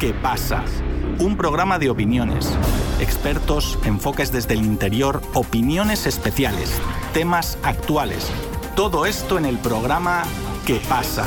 ¿Qué pasa? Un programa de opiniones, expertos, enfoques desde el interior, opiniones especiales, temas actuales. Todo esto en el programa ¿Qué pasa?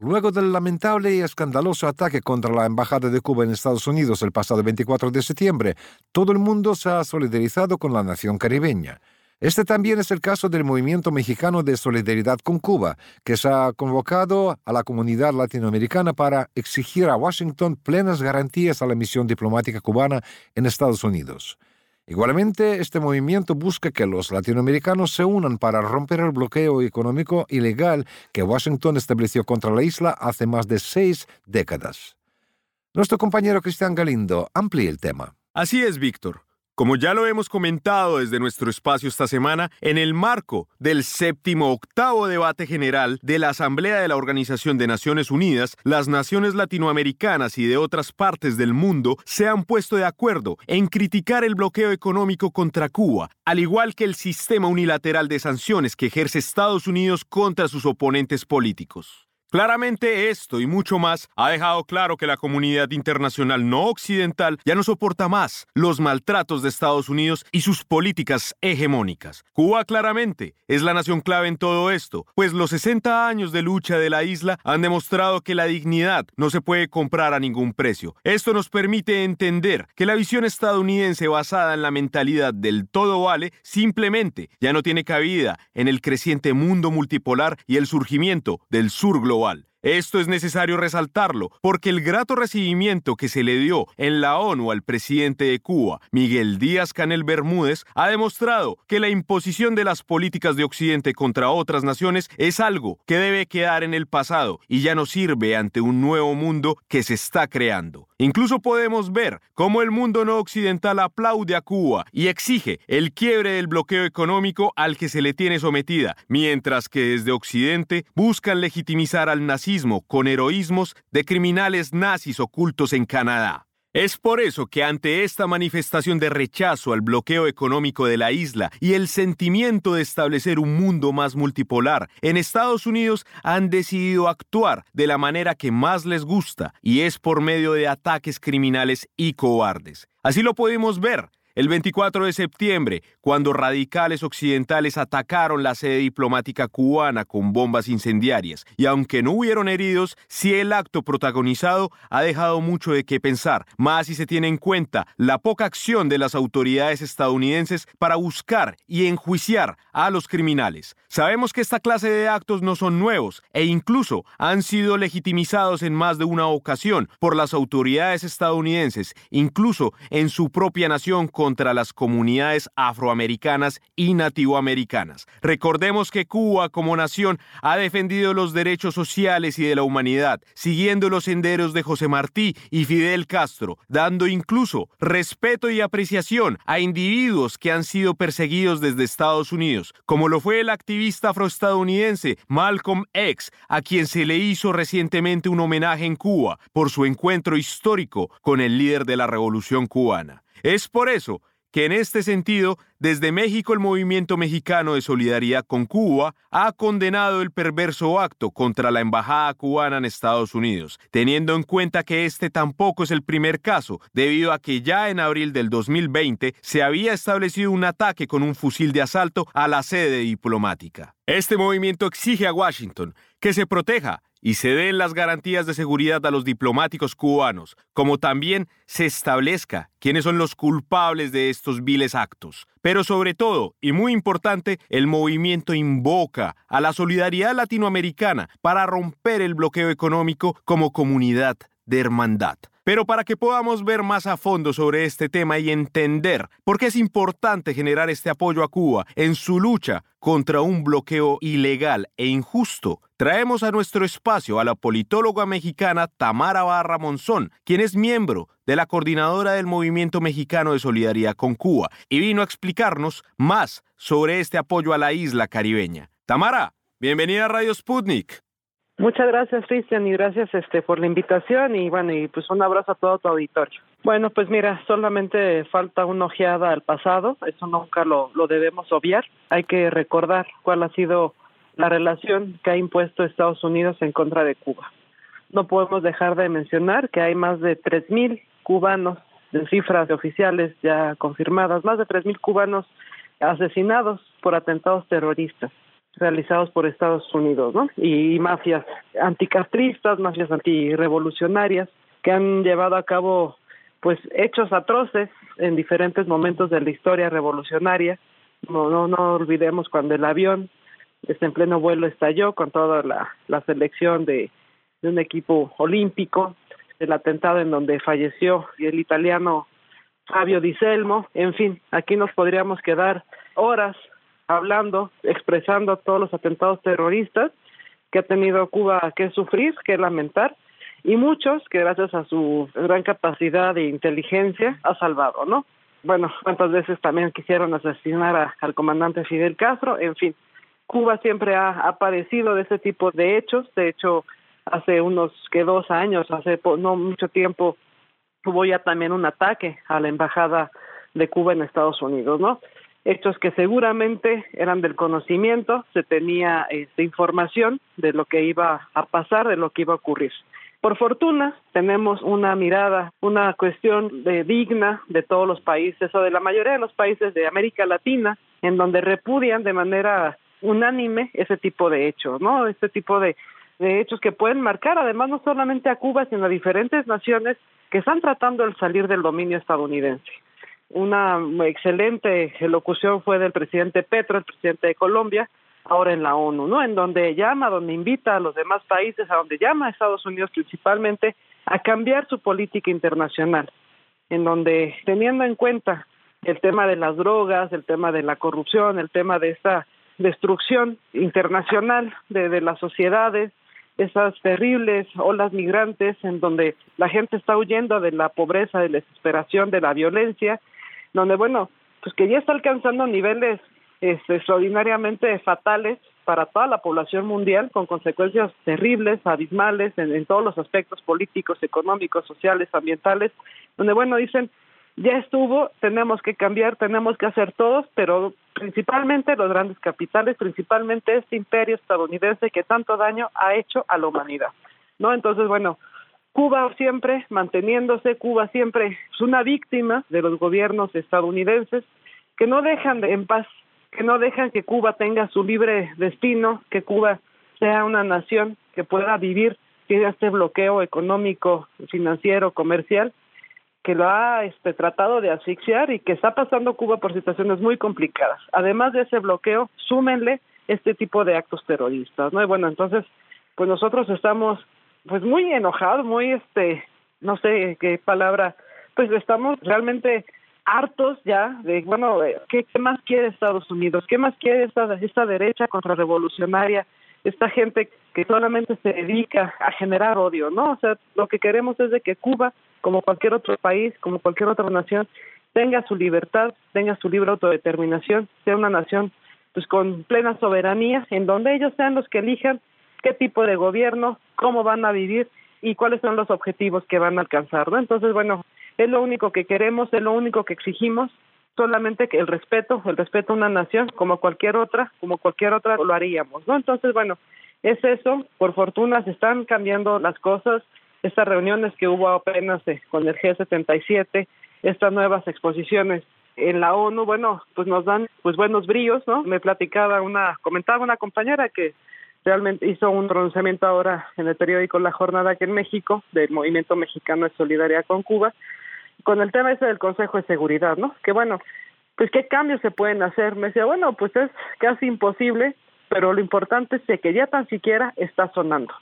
Luego del lamentable y escandaloso ataque contra la Embajada de Cuba en Estados Unidos el pasado 24 de septiembre, todo el mundo se ha solidarizado con la nación caribeña. Este también es el caso del Movimiento Mexicano de Solidaridad con Cuba, que se ha convocado a la comunidad latinoamericana para exigir a Washington plenas garantías a la misión diplomática cubana en Estados Unidos. Igualmente, este movimiento busca que los latinoamericanos se unan para romper el bloqueo económico ilegal que Washington estableció contra la isla hace más de seis décadas. Nuestro compañero Cristian Galindo amplía el tema. Así es, Víctor. Como ya lo hemos comentado desde nuestro espacio esta semana, en el marco del séptimo octavo debate general de la Asamblea de la Organización de Naciones Unidas, las naciones latinoamericanas y de otras partes del mundo se han puesto de acuerdo en criticar el bloqueo económico contra Cuba, al igual que el sistema unilateral de sanciones que ejerce Estados Unidos contra sus oponentes políticos. Claramente esto y mucho más ha dejado claro que la comunidad internacional no occidental ya no soporta más los maltratos de Estados Unidos y sus políticas hegemónicas. Cuba claramente es la nación clave en todo esto, pues los 60 años de lucha de la isla han demostrado que la dignidad no se puede comprar a ningún precio. Esto nos permite entender que la visión estadounidense basada en la mentalidad del todo vale simplemente ya no tiene cabida en el creciente mundo multipolar y el surgimiento del sur global igual. Esto es necesario resaltarlo, porque el grato recibimiento que se le dio en la ONU al presidente de Cuba, Miguel Díaz Canel Bermúdez, ha demostrado que la imposición de las políticas de Occidente contra otras naciones es algo que debe quedar en el pasado y ya no sirve ante un nuevo mundo que se está creando. Incluso podemos ver cómo el mundo no occidental aplaude a Cuba y exige el quiebre del bloqueo económico al que se le tiene sometida, mientras que desde Occidente buscan legitimizar al nazismo con heroísmos de criminales nazis ocultos en Canadá. Es por eso que ante esta manifestación de rechazo al bloqueo económico de la isla y el sentimiento de establecer un mundo más multipolar, en Estados Unidos han decidido actuar de la manera que más les gusta y es por medio de ataques criminales y cobardes. Así lo podemos ver el 24 de septiembre, cuando radicales occidentales atacaron la sede diplomática cubana con bombas incendiarias, y aunque no hubieron heridos, sí el acto protagonizado ha dejado mucho de qué pensar, más si se tiene en cuenta la poca acción de las autoridades estadounidenses para buscar y enjuiciar a los criminales. Sabemos que esta clase de actos no son nuevos e incluso han sido legitimizados en más de una ocasión por las autoridades estadounidenses, incluso en su propia nación contra las comunidades afroamericanas y nativoamericanas. Recordemos que Cuba como nación ha defendido los derechos sociales y de la humanidad, siguiendo los senderos de José Martí y Fidel Castro, dando incluso respeto y apreciación a individuos que han sido perseguidos desde Estados Unidos, como lo fue el activista afroestadounidense Malcolm X, a quien se le hizo recientemente un homenaje en Cuba por su encuentro histórico con el líder de la Revolución cubana. Es por eso que en este sentido, desde México el movimiento mexicano de solidaridad con Cuba ha condenado el perverso acto contra la embajada cubana en Estados Unidos, teniendo en cuenta que este tampoco es el primer caso, debido a que ya en abril del 2020 se había establecido un ataque con un fusil de asalto a la sede diplomática. Este movimiento exige a Washington que se proteja y se den las garantías de seguridad a los diplomáticos cubanos, como también se establezca quiénes son los culpables de estos viles actos. Pero sobre todo, y muy importante, el movimiento invoca a la solidaridad latinoamericana para romper el bloqueo económico como comunidad de hermandad. Pero para que podamos ver más a fondo sobre este tema y entender por qué es importante generar este apoyo a Cuba en su lucha contra un bloqueo ilegal e injusto, traemos a nuestro espacio a la politóloga mexicana Tamara Barra Monzón, quien es miembro de la coordinadora del Movimiento Mexicano de Solidaridad con Cuba y vino a explicarnos más sobre este apoyo a la isla caribeña. Tamara, bienvenida a Radio Sputnik. Muchas gracias, Cristian, y gracias este por la invitación y bueno, y pues un abrazo a todo tu auditorio. Bueno, pues mira, solamente falta una ojeada al pasado, eso nunca lo, lo debemos obviar. Hay que recordar cuál ha sido la relación que ha impuesto Estados Unidos en contra de Cuba. no podemos dejar de mencionar que hay más de 3.000 cubanos de cifras oficiales ya confirmadas, más de 3.000 cubanos asesinados por atentados terroristas realizados por Estados Unidos, ¿no? Y mafias anticastristas, mafias antirrevolucionarias que han llevado a cabo pues hechos atroces en diferentes momentos de la historia revolucionaria. No, no, no olvidemos cuando el avión este, en pleno vuelo estalló con toda la, selección de, un equipo olímpico, el atentado en donde falleció el italiano Fabio Di Selmo, en fin, aquí nos podríamos quedar horas hablando, expresando todos los atentados terroristas que ha tenido Cuba que sufrir, que lamentar, y muchos que gracias a su gran capacidad de inteligencia ha salvado, ¿no? Bueno, cuántas veces también quisieron asesinar al comandante Fidel Castro, en fin, Cuba siempre ha aparecido de ese tipo de hechos, de hecho, hace unos que dos años, hace no mucho tiempo, hubo ya también un ataque a la embajada de Cuba en Estados Unidos, ¿no? Hechos que seguramente eran del conocimiento, se tenía esta información de lo que iba a pasar, de lo que iba a ocurrir. Por fortuna, tenemos una mirada, una cuestión de digna de todos los países o de la mayoría de los países de América Latina, en donde repudian de manera unánime ese tipo de hechos, ¿no? Este tipo de, hechos que pueden marcar además no solamente a Cuba, sino a diferentes naciones que están tratando de salir del dominio estadounidense. Una excelente elocución fue del presidente Petro, el presidente de Colombia, ahora en la ONU, ¿no? En donde llama, donde invita a los demás países, a donde llama a Estados Unidos principalmente a cambiar su política internacional, en donde teniendo en cuenta el tema de las drogas, el tema de la corrupción, el tema de esta destrucción internacional de, de las sociedades, esas terribles olas migrantes en donde la gente está huyendo de la pobreza, de la desesperación, de la violencia, donde bueno, pues que ya está alcanzando niveles este, extraordinariamente fatales para toda la población mundial, con consecuencias terribles, abismales en, en todos los aspectos políticos, económicos, sociales, ambientales, donde bueno dicen ya estuvo, tenemos que cambiar, tenemos que hacer todos, pero principalmente los grandes capitales, principalmente este imperio estadounidense que tanto daño ha hecho a la humanidad. ¿No? Entonces, bueno, Cuba siempre manteniéndose, Cuba siempre es una víctima de los gobiernos estadounidenses que no dejan de, en paz, que no dejan que Cuba tenga su libre destino, que Cuba sea una nación que pueda vivir sin este bloqueo económico, financiero, comercial, que lo ha este, tratado de asfixiar y que está pasando Cuba por situaciones muy complicadas. Además de ese bloqueo, súmenle este tipo de actos terroristas, ¿no? Y bueno, entonces, pues nosotros estamos pues muy enojados, muy este, no sé qué palabra, pues estamos realmente hartos ya de, bueno, ¿qué, qué más quiere Estados Unidos? ¿Qué más quiere esta, esta derecha contrarrevolucionaria? Esta gente que solamente se dedica a generar odio, ¿no? O sea, lo que queremos es de que Cuba como cualquier otro país, como cualquier otra nación, tenga su libertad, tenga su libre autodeterminación, sea una nación pues con plena soberanía, en donde ellos sean los que elijan qué tipo de gobierno, cómo van a vivir y cuáles son los objetivos que van a alcanzar, ¿no? Entonces, bueno, es lo único que queremos, es lo único que exigimos, solamente que el respeto, el respeto a una nación, como cualquier otra, como cualquier otra lo haríamos, ¿no? Entonces, bueno, es eso, por fortuna se están cambiando las cosas, estas reuniones que hubo apenas eh, con el G77, estas nuevas exposiciones en la ONU, bueno, pues nos dan pues buenos brillos, ¿no? Me platicaba una, comentaba una compañera que realmente hizo un pronunciamiento ahora en el periódico La Jornada aquí en México, del Movimiento Mexicano de Solidaridad con Cuba, con el tema ese del Consejo de Seguridad, ¿no? Que bueno, pues qué cambios se pueden hacer. Me decía, bueno, pues es casi imposible, pero lo importante es que ya tan siquiera está sonando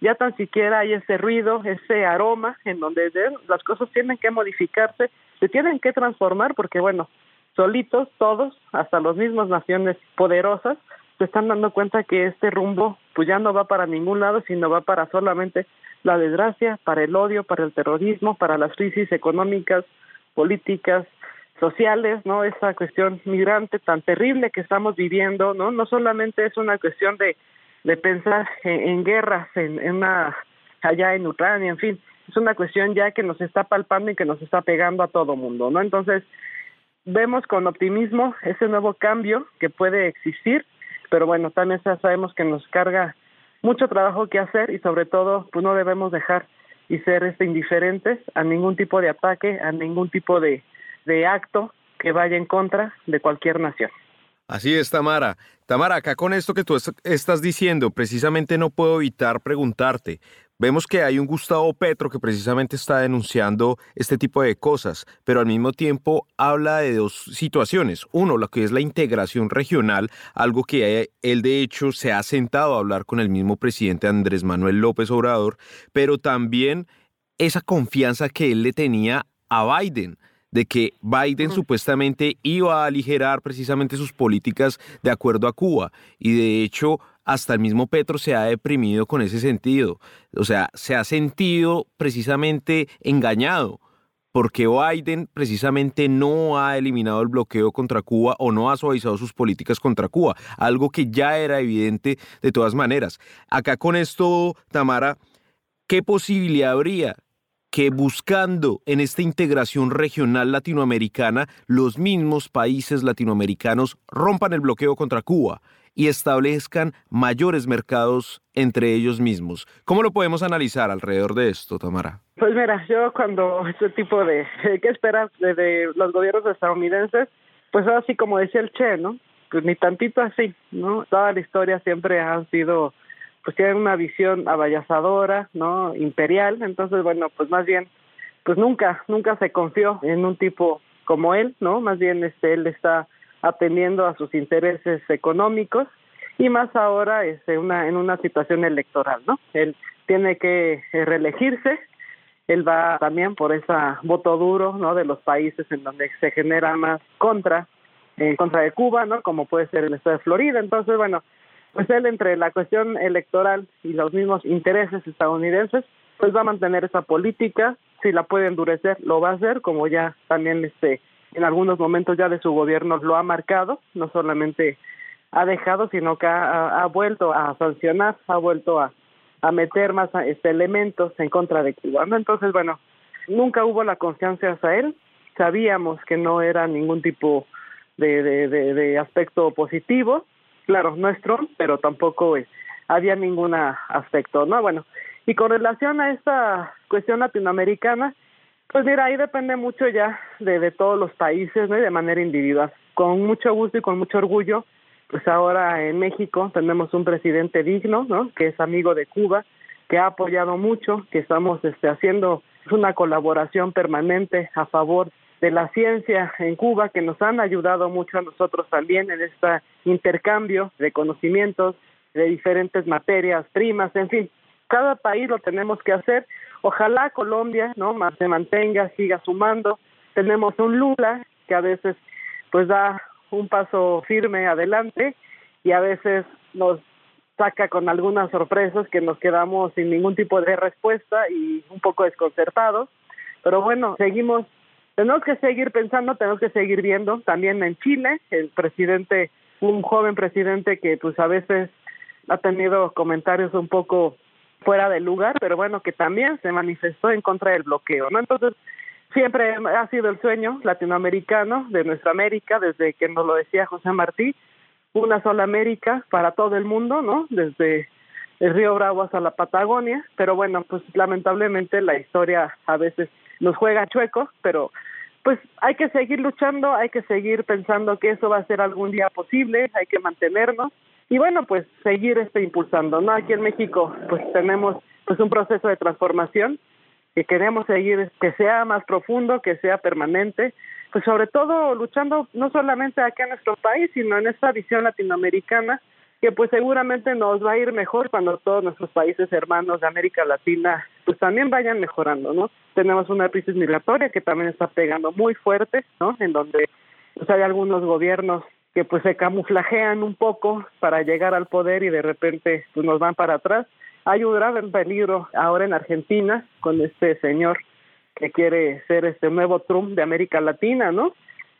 ya tan siquiera hay ese ruido, ese aroma en donde las cosas tienen que modificarse, se tienen que transformar porque bueno, solitos todos, hasta las mismas naciones poderosas, se están dando cuenta que este rumbo pues ya no va para ningún lado, sino va para solamente la desgracia, para el odio, para el terrorismo, para las crisis económicas, políticas, sociales, ¿no? Esa cuestión migrante tan terrible que estamos viviendo, ¿no? No solamente es una cuestión de de pensar en, guerras en, en, una allá en Ucrania, en fin, es una cuestión ya que nos está palpando y que nos está pegando a todo mundo, ¿no? Entonces, vemos con optimismo ese nuevo cambio que puede existir, pero bueno, también sabemos que nos carga mucho trabajo que hacer y sobre todo pues no debemos dejar y ser este indiferentes a ningún tipo de ataque, a ningún tipo de, de acto que vaya en contra de cualquier nación. Así es, Tamara. Tamara, acá con esto que tú estás diciendo, precisamente no puedo evitar preguntarte. Vemos que hay un Gustavo Petro que precisamente está denunciando este tipo de cosas, pero al mismo tiempo habla de dos situaciones. Uno, lo que es la integración regional, algo que él de hecho se ha sentado a hablar con el mismo presidente Andrés Manuel López Obrador, pero también esa confianza que él le tenía a Biden de que Biden supuestamente iba a aligerar precisamente sus políticas de acuerdo a Cuba. Y de hecho, hasta el mismo Petro se ha deprimido con ese sentido. O sea, se ha sentido precisamente engañado porque Biden precisamente no ha eliminado el bloqueo contra Cuba o no ha suavizado sus políticas contra Cuba, algo que ya era evidente de todas maneras. Acá con esto, Tamara, ¿qué posibilidad habría que buscando en esta integración regional latinoamericana, los mismos países latinoamericanos rompan el bloqueo contra Cuba y establezcan mayores mercados entre ellos mismos. ¿Cómo lo podemos analizar alrededor de esto, Tamara? Pues mira, yo cuando este tipo de, ¿qué esperas de, los gobiernos estadounidenses? Pues así como decía el Che, ¿no? Pues ni tantito así, ¿no? Toda la historia siempre ha sido pues tienen una visión abayazadora, ¿no? Imperial, entonces bueno, pues más bien, pues nunca, nunca se confió en un tipo como él, ¿no? Más bien este, él está atendiendo a sus intereses económicos y más ahora este, una, en una situación electoral, ¿no? Él tiene que eh, reelegirse, él va también por ese voto duro, ¿no? De los países en donde se genera más contra, en contra de Cuba, ¿no? Como puede ser el estado de Florida, entonces bueno, pues él entre la cuestión electoral y los mismos intereses estadounidenses, pues va a mantener esa política, si la puede endurecer, lo va a hacer, como ya también este en algunos momentos ya de su gobierno lo ha marcado, no solamente ha dejado, sino que ha, vuelto a sancionar, ha vuelto a, a meter más este, elementos en contra de Cuba. Entonces, bueno, nunca hubo la confianza hacia él, sabíamos que no era ningún tipo de, de, aspecto positivo, claro, no es Trump, pero tampoco es, había ningún aspecto, ¿no? Bueno, y con relación a esta cuestión latinoamericana, pues mira, ahí depende mucho ya de, de todos los países, ¿no? Y de manera individual. Con mucho gusto y con mucho orgullo, pues ahora en México tenemos un presidente digno, ¿no? Que es amigo de Cuba, que ha apoyado mucho, que estamos este, haciendo una colaboración permanente a favor de la ciencia en Cuba que nos han ayudado mucho a nosotros también en este intercambio de conocimientos de diferentes materias primas, en fin, cada país lo tenemos que hacer. Ojalá Colombia, ¿no? Más se mantenga, siga sumando. Tenemos un Lula que a veces pues da un paso firme adelante y a veces nos saca con algunas sorpresas que nos quedamos sin ningún tipo de respuesta y un poco desconcertados. Pero bueno, seguimos tenemos que seguir pensando, tenemos que seguir viendo. También en Chile, el presidente, un joven presidente que pues a veces ha tenido comentarios un poco fuera de lugar, pero bueno, que también se manifestó en contra del bloqueo, ¿no? Entonces, siempre ha sido el sueño latinoamericano de nuestra América, desde que nos lo decía José Martí, una sola América para todo el mundo, ¿no? Desde el río Bravo hasta la Patagonia, pero bueno, pues lamentablemente la historia a veces nos juega chueco, pero pues hay que seguir luchando, hay que seguir pensando que eso va a ser algún día posible, hay que mantenernos y bueno, pues seguir este impulsando, ¿no? Aquí en México pues tenemos pues un proceso de transformación que queremos seguir que sea más profundo, que sea permanente, pues sobre todo luchando no solamente aquí en nuestro país, sino en esta visión latinoamericana que pues seguramente nos va a ir mejor cuando todos nuestros países hermanos de América Latina pues también vayan mejorando, ¿no? Tenemos una crisis migratoria que también está pegando muy fuerte, ¿no? En donde pues hay algunos gobiernos que pues se camuflajean un poco para llegar al poder y de repente pues nos van para atrás. Hay un grave peligro ahora en Argentina con este señor que quiere ser este nuevo Trump de América Latina, ¿no?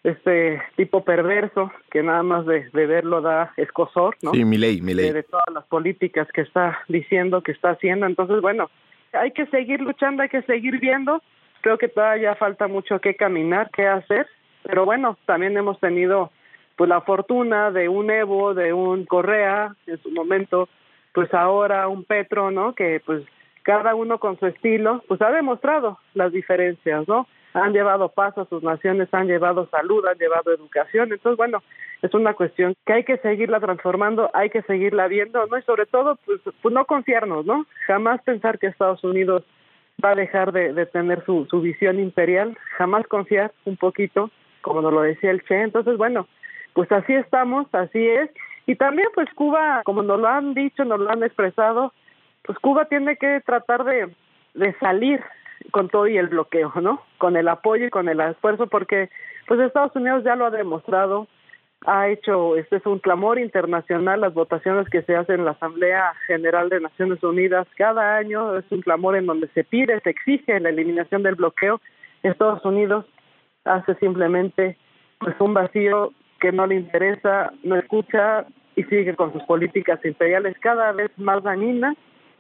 Este tipo perverso que nada más de, verlo da escosor, ¿no? Sí, mi ley, mi ley. De, todas las políticas que está diciendo, que está haciendo. Entonces, bueno, hay que seguir luchando, hay que seguir viendo. Creo que todavía falta mucho que caminar, que hacer. Pero bueno, también hemos tenido pues la fortuna de un Evo, de un Correa en su momento, pues ahora un Petro, ¿no? Que pues cada uno con su estilo, pues ha demostrado las diferencias, ¿no? Han llevado paz a sus naciones, han llevado salud, han llevado educación, entonces bueno, es una cuestión que hay que seguirla transformando, hay que seguirla viendo, ¿no? Y sobre todo, pues, pues no confiarnos, ¿no? Jamás pensar que Estados Unidos va a dejar de, tener su, su visión imperial, jamás confiar un poquito, como nos lo decía el Che, entonces bueno, pues así estamos, así es, y también pues Cuba, como nos lo han dicho, nos lo han expresado, pues Cuba tiene que tratar de salir con todo y el bloqueo, ¿no? Con el apoyo y con el esfuerzo, porque pues Estados Unidos ya lo ha demostrado, ha hecho, este es un clamor internacional, las votaciones que se hacen en la Asamblea General de Naciones Unidas cada año, es un clamor en donde se pide, se exige la eliminación del bloqueo. Estados Unidos hace simplemente pues un vacío que no le interesa, no escucha y sigue con sus políticas imperiales cada vez más dañinas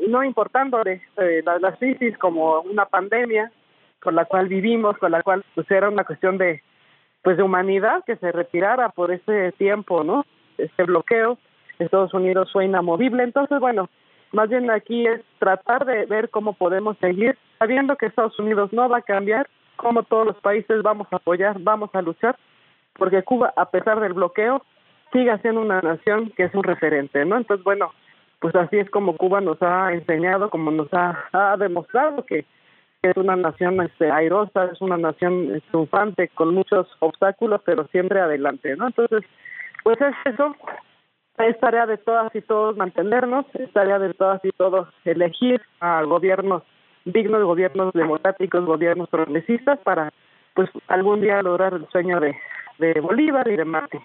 no importándole eh, las, crisis como una pandemia con la cual vivimos, con la cual pues era una cuestión de pues de humanidad que se retirara por ese tiempo, ¿no? Este bloqueo, Estados Unidos fue inamovible, entonces bueno, más bien aquí es tratar de ver cómo podemos seguir sabiendo que Estados Unidos no va a cambiar, cómo todos los países vamos a apoyar, vamos a luchar, porque Cuba, a pesar del bloqueo, sigue siendo una nación que es un referente, ¿no? Entonces, bueno, pues así es como Cuba nos ha enseñado, como nos ha, demostrado que es una nación este, airosa, es una nación triunfante con muchos obstáculos, pero siempre adelante, ¿no? Entonces, pues es eso, es tarea de todas y todos mantenernos, es tarea de todas y todos elegir a gobiernos dignos, gobiernos democráticos, gobiernos progresistas para, pues, algún día lograr el sueño de, de Bolívar y de Marte.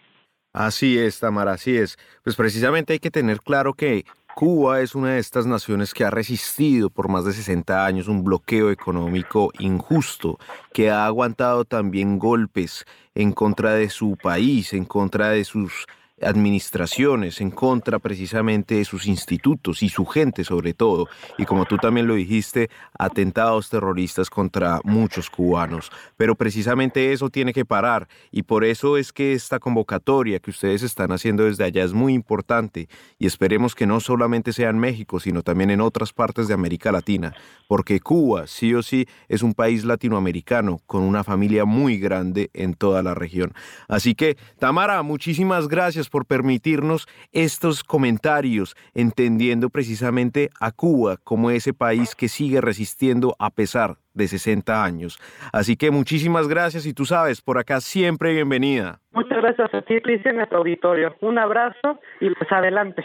Así es, Tamara, así es. Pues precisamente hay que tener claro que Cuba es una de estas naciones que ha resistido por más de 60 años un bloqueo económico injusto, que ha aguantado también golpes en contra de su país, en contra de sus administraciones en contra precisamente de sus institutos y su gente sobre todo. Y como tú también lo dijiste, atentados terroristas contra muchos cubanos. Pero precisamente eso tiene que parar y por eso es que esta convocatoria que ustedes están haciendo desde allá es muy importante y esperemos que no solamente sea en México, sino también en otras partes de América Latina, porque Cuba sí o sí es un país latinoamericano con una familia muy grande en toda la región. Así que, Tamara, muchísimas gracias por permitirnos estos comentarios, entendiendo precisamente a Cuba como ese país que sigue resistiendo a pesar de 60 años. Así que muchísimas gracias y tú sabes, por acá siempre bienvenida. Muchas gracias a ti, Cristian, a tu auditorio. Un abrazo y pues adelante.